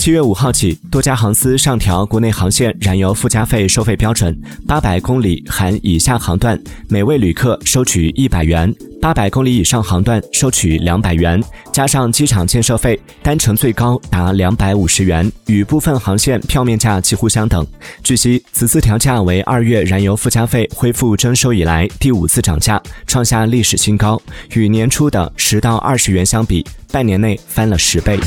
七月五号起，多家航司上调国内航线燃油附加费收费标准，八百公里含以下航段，每位旅客收取一百元；八百公里以上航段收取两百元，加上机场建设费，单程最高达两百五十元，与部分航线票面价几乎相等。据悉，此次调价为二月燃油附加费恢复征收以来第五次涨价，创下历史新高，与年初的十到二十元相比，半年内翻了十倍。